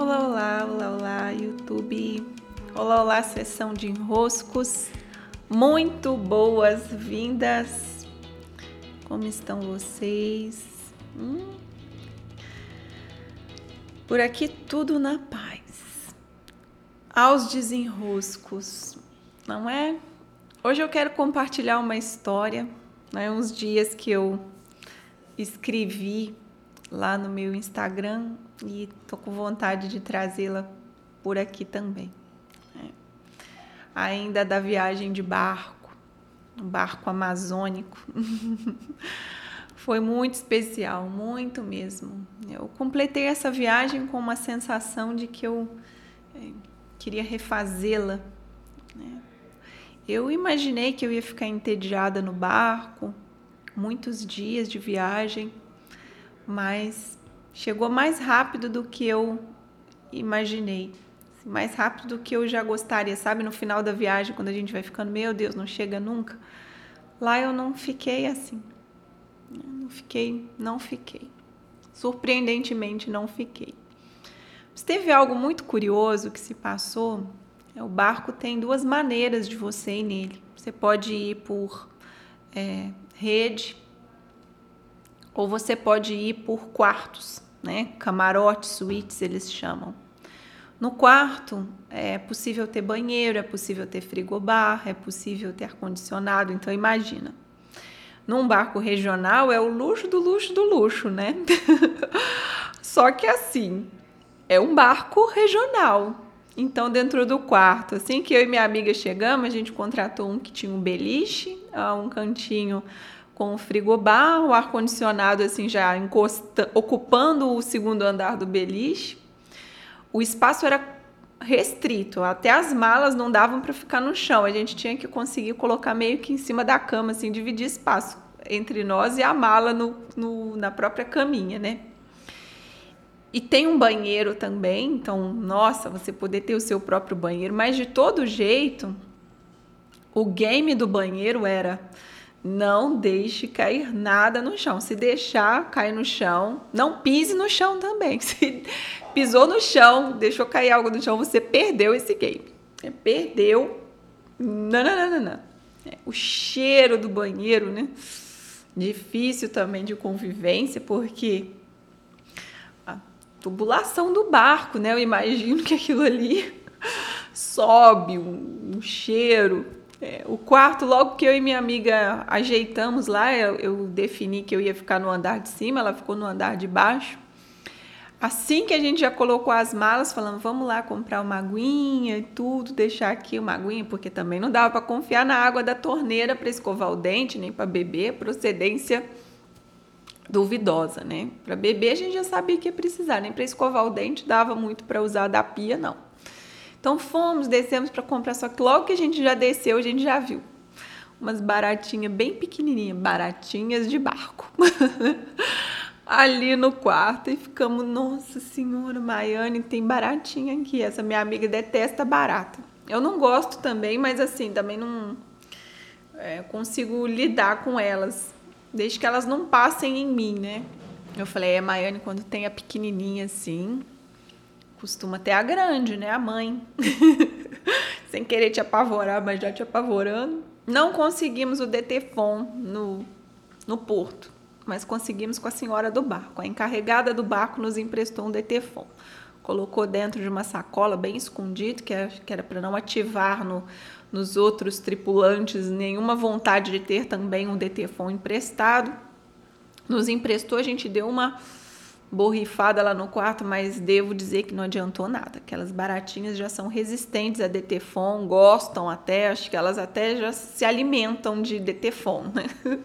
Olá, olá, olá, olá, YouTube. Olá, olá, sessão de enroscos. Muito boas-vindas. Como estão vocês? Hum? Por aqui tudo na paz. Aos desenroscos, não é? Hoje eu quero compartilhar uma história, né? Uns dias que eu escrevi lá no meu Instagram e tô com vontade de trazê-la por aqui também. É. Ainda da viagem de barco, um barco amazônico. Foi muito especial, muito mesmo. Eu completei essa viagem com uma sensação de que eu é, queria refazê-la. Né? Eu imaginei que eu ia ficar entediada no barco, muitos dias de viagem, mas chegou mais rápido do que eu imaginei. Mais rápido do que eu já gostaria, sabe? No final da viagem, quando a gente vai ficando, meu Deus, não chega nunca. Lá eu não fiquei assim. Não fiquei, não fiquei. Surpreendentemente, não fiquei. Mas teve algo muito curioso que se passou. É, o barco tem duas maneiras de você ir nele. Você pode ir por é, rede ou você pode ir por quartos, né? Camarotes, suítes eles chamam. No quarto é possível ter banheiro, é possível ter frigobar, é possível ter ar-condicionado. Então imagina, num barco regional é o luxo do luxo do luxo, né? Só que assim, é um barco regional. Então, dentro do quarto, assim que eu e minha amiga chegamos, a gente contratou um que tinha um beliche, ah, um cantinho com frigobar, o ar-condicionado assim já encosta, ocupando o segundo andar do beliche. O espaço era restrito, até as malas não davam para ficar no chão. A gente tinha que conseguir colocar meio que em cima da cama, assim, dividir espaço entre nós e a mala no, no na própria caminha, né? E tem um banheiro também, então, nossa, você poder ter o seu próprio banheiro, mas de todo jeito, o game do banheiro era não deixe cair nada no chão. Se deixar cair no chão, não pise no chão também. Se pisou no chão, deixou cair algo no chão, você perdeu esse game. É, perdeu. Não, não, não, não. É, o cheiro do banheiro, né? Difícil também de convivência, porque tubulação do barco, né? Eu imagino que aquilo ali sobe um, um cheiro. É, o quarto, logo que eu e minha amiga ajeitamos lá, eu, eu, defini que eu ia ficar no andar de cima, ela ficou no andar de baixo. Assim que a gente já colocou as malas, falando, vamos lá comprar uma aguinha e tudo, deixar aqui uma aguinha, porque também não dava para confiar na água da torneira para escovar o dente, nem para beber, procedência duvidosa, né? Para beber a gente já sabia que ia precisar, nem para escovar o dente dava muito para usar da pia, não. Então fomos, descemos para comprar, só que logo que a gente já desceu, a gente já viu umas baratinhas bem pequenininhas, baratinhas de barco. Ali no quarto e ficamos, nossa senhora, Maiane, tem baratinha aqui. Essa minha amiga detesta barata. Eu não gosto também, mas assim, também não é, consigo lidar com elas desde que elas não passem em mim, né? Eu falei, é, Maiane, quando tem a pequenininha assim, costuma ter a grande, né? A mãe. Sem querer te apavorar, mas já te apavorando. Não conseguimos o DTFON no, no porto, mas conseguimos com a senhora do barco. A encarregada do barco nos emprestou um DTFON. Colocou dentro de uma sacola bem escondido, que era para não ativar no, nos outros tripulantes nenhuma vontade de ter também um DTFON emprestado. Nos emprestou, a gente deu uma borrifada lá no quarto, mas devo dizer que não adiantou nada. Aquelas baratinhas já são resistentes a DTFON, gostam até, acho que elas até já se alimentam de DTFON, né?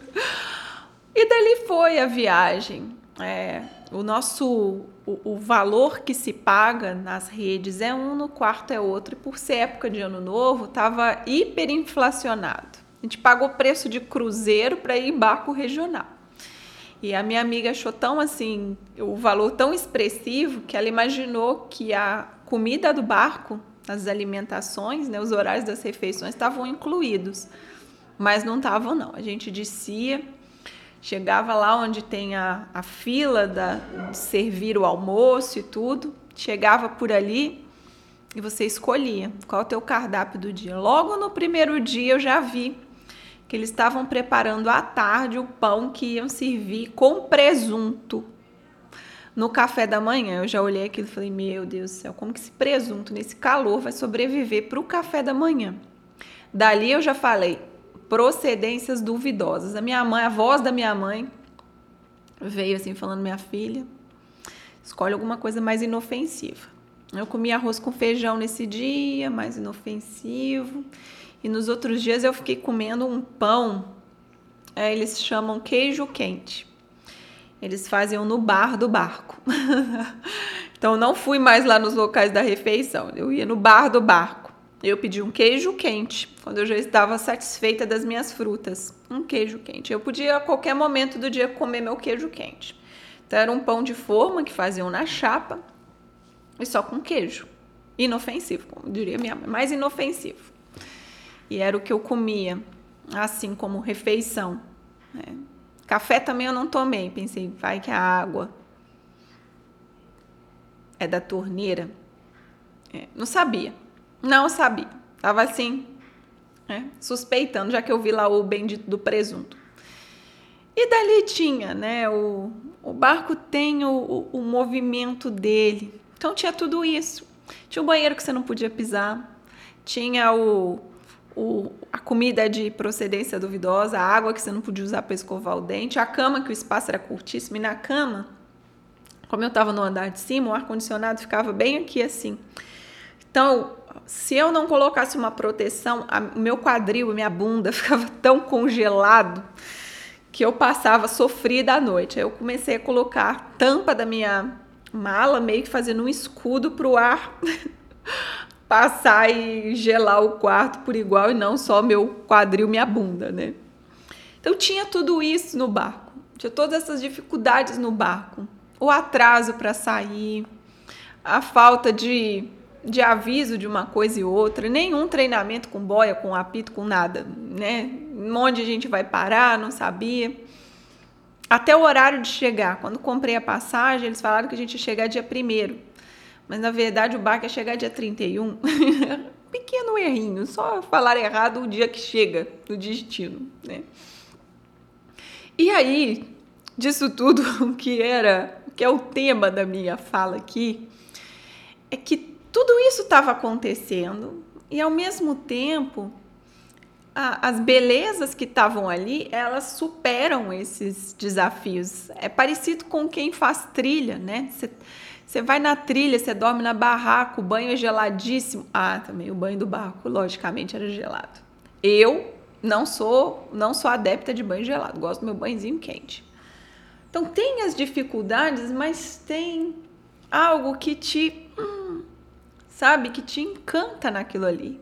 E dali foi a viagem. É, o nosso o, o, valor que se paga nas redes é um, no quarto é outro, e por ser época de ano novo, estava hiperinflacionado. A gente pagou preço de cruzeiro para ir em barco regional. E a minha amiga achou tão assim, o valor tão expressivo que ela imaginou que a comida do barco, as alimentações, né, os horários das refeições estavam incluídos. Mas não estavam não. A gente descia Chegava lá onde tem a, a fila da, de servir o almoço e tudo. chegava por ali e você escolhia qual é o teu cardápio do dia. Logo no primeiro dia eu já vi que eles estavam preparando à tarde o pão que iam servir com presunto no café da manhã. Eu já olhei aquilo e falei: Meu Deus do céu, como que esse presunto nesse calor vai sobreviver para o café da manhã? Dali eu já falei: procedências duvidosas. A minha mãe, a voz da minha mãe veio assim falando: Minha filha, escolhe alguma coisa mais inofensiva. Eu comi arroz com feijão nesse dia, mais inofensivo. E nos outros dias eu fiquei comendo um pão, é, eles chamam queijo quente. Eles faziam no bar do barco. então não fui mais lá nos locais da refeição, eu ia no bar do barco. Eu pedi um queijo quente, quando eu já estava satisfeita das minhas frutas. Um queijo quente. Eu podia a qualquer momento do dia comer meu queijo quente. Então era um pão de forma que faziam na chapa e só com queijo. Inofensivo, como diria minha mãe, mais inofensivo e era o que eu comia, assim como refeição. Né? Café também eu não tomei, pensei, vai que a água é da torneira. É, não sabia, não sabia. Tava assim, né? suspeitando, já que eu vi lá o bendito do presunto. E dali tinha, né? O, o barco tem o, o, o movimento dele. Então tinha tudo isso. Tinha o banheiro que você não podia pisar, tinha o, o, a comida de procedência duvidosa, a água que você não podia usar para escovar o dente, a cama que o espaço era curtíssimo, e na cama, como eu estava no andar de cima, o ar-condicionado ficava bem aqui assim. Então, se eu não colocasse uma proteção, o meu quadril, minha bunda ficava tão congelado que eu passava sofrida à noite. Aí eu comecei a colocar a tampa da minha mala meio que fazendo um escudo para o ar passar e gelar o quarto por igual e não só meu quadril, minha bunda, né? Então tinha tudo isso no barco, tinha todas essas dificuldades no barco, o atraso para sair, a falta de, de aviso de uma coisa e outra, nenhum treinamento com boia, com apito, com nada, né? Onde a gente vai parar, não sabia. Até o horário de chegar. Quando comprei a passagem, eles falaram que a gente ia chegar dia primeiro mas na verdade o barco ia chegar dia 31. Pequeno errinho, só falar errado o dia que chega no destino, né? E aí, disso tudo que era, que é o tema da minha fala aqui, é que tudo isso estava acontecendo e ao mesmo tempo a, as belezas que estavam ali, elas superam esses desafios. É parecido com quem faz trilha, né? Você vai na trilha, você dorme na barraca, o banho é geladíssimo. Ah, também o banho do barco, logicamente, era gelado. Eu não sou, não sou adepta de banho gelado, gosto do meu banhozinho quente. Então tem as dificuldades, mas tem algo que te, hum, sabe, que te encanta naquilo ali.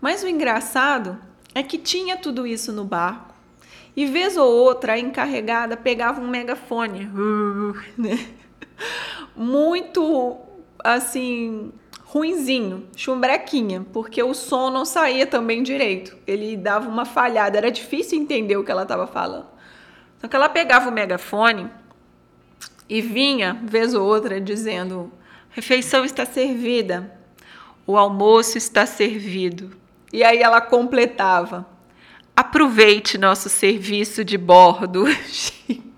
Mas o engraçado é que tinha tudo isso no barco. E vez ou outra a encarregada pegava um megafone, né? Muito assim ruinzinho, chumbrequinha, porque o som não saía também direito. Ele dava uma falhada, era difícil entender o que ela estava falando. Então que ela pegava o megafone e vinha vez ou outra dizendo: "Refeição está servida. O almoço está servido". E aí ela completava: "Aproveite nosso serviço de bordo".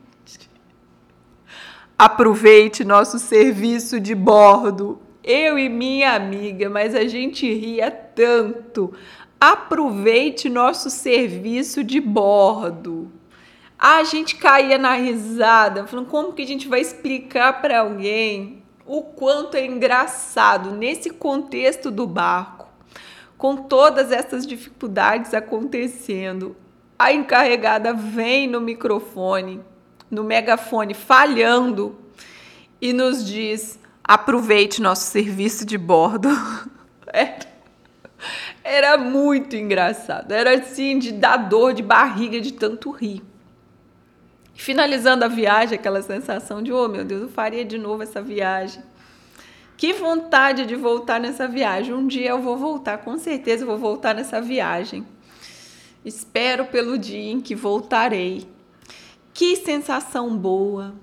Aproveite nosso serviço de bordo. Eu e minha amiga, mas a gente ria tanto. Aproveite nosso serviço de bordo. A gente caía na risada, falando como que a gente vai explicar para alguém o quanto é engraçado nesse contexto do barco, com todas essas dificuldades acontecendo. A encarregada vem no microfone no megafone falhando e nos diz: aproveite nosso serviço de bordo. É. Era muito engraçado. Era assim de dar dor de barriga de tanto rir. Finalizando a viagem, aquela sensação de, oh meu Deus, eu faria de novo essa viagem. Que vontade de voltar nessa viagem. Um dia eu vou voltar, com certeza eu vou voltar nessa viagem. Espero pelo dia em que voltarei. Que sensação boa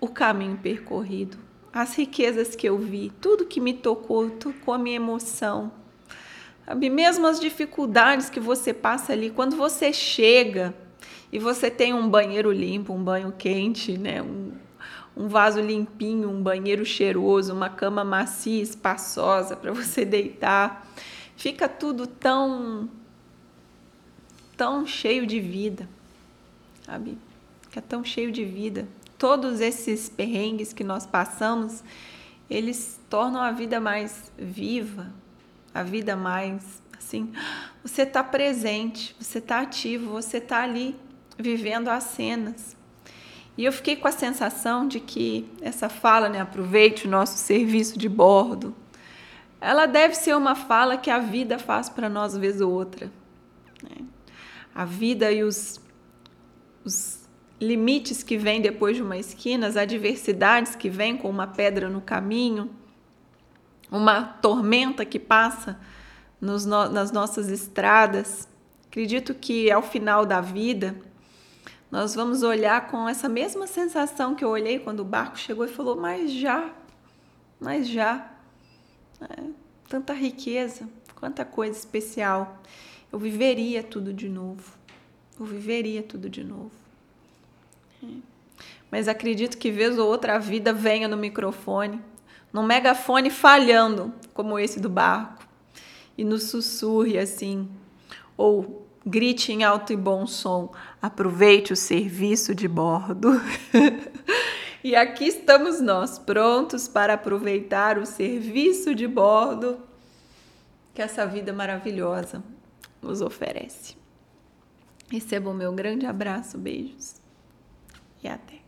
o caminho percorrido. as riquezas que eu vi, tudo que me tocou, tocou a minha emoção. Sabe? Mesmo as dificuldades que você passa ali, quando você chega e você tem um banheiro limpo, um banho quente, né? um, um vaso limpinho, um banheiro cheiroso, uma cama macia, espaçosa para você deitar, fica tudo tão tão cheio de vida, sabe? Fica tão cheio de vida. Todos esses perrengues que nós passamos, eles tornam a vida mais viva, a vida mais assim. Você está presente, você está ativo, você está ali vivendo as cenas. E eu fiquei com a sensação de que essa fala, né, aproveite o nosso serviço de bordo, ela deve ser uma fala que a vida faz para nós vez ou outra. Né? a vida e os, os limites que vêm depois de uma esquina, as adversidades que vêm com uma pedra no caminho, uma tormenta que passa nos, nas nossas estradas. Acredito que ao final da vida, nós vamos olhar com essa mesma sensação que eu olhei quando o barco chegou e falou: Mas já, mas já. É, tanta riqueza, quanta coisa especial eu viveria tudo de novo. Eu viveria tudo de novo. Mas acredito que vez ou outra a vida venha no microfone, num megafone falhando, como esse do barco, e nos sussurre assim, ou grite em alto e bom som: aproveite o serviço de bordo. e aqui estamos nós, prontos para aproveitar o serviço de bordo que essa vida maravilhosa nos oferece. Receba o meu grande abraço, beijos e até.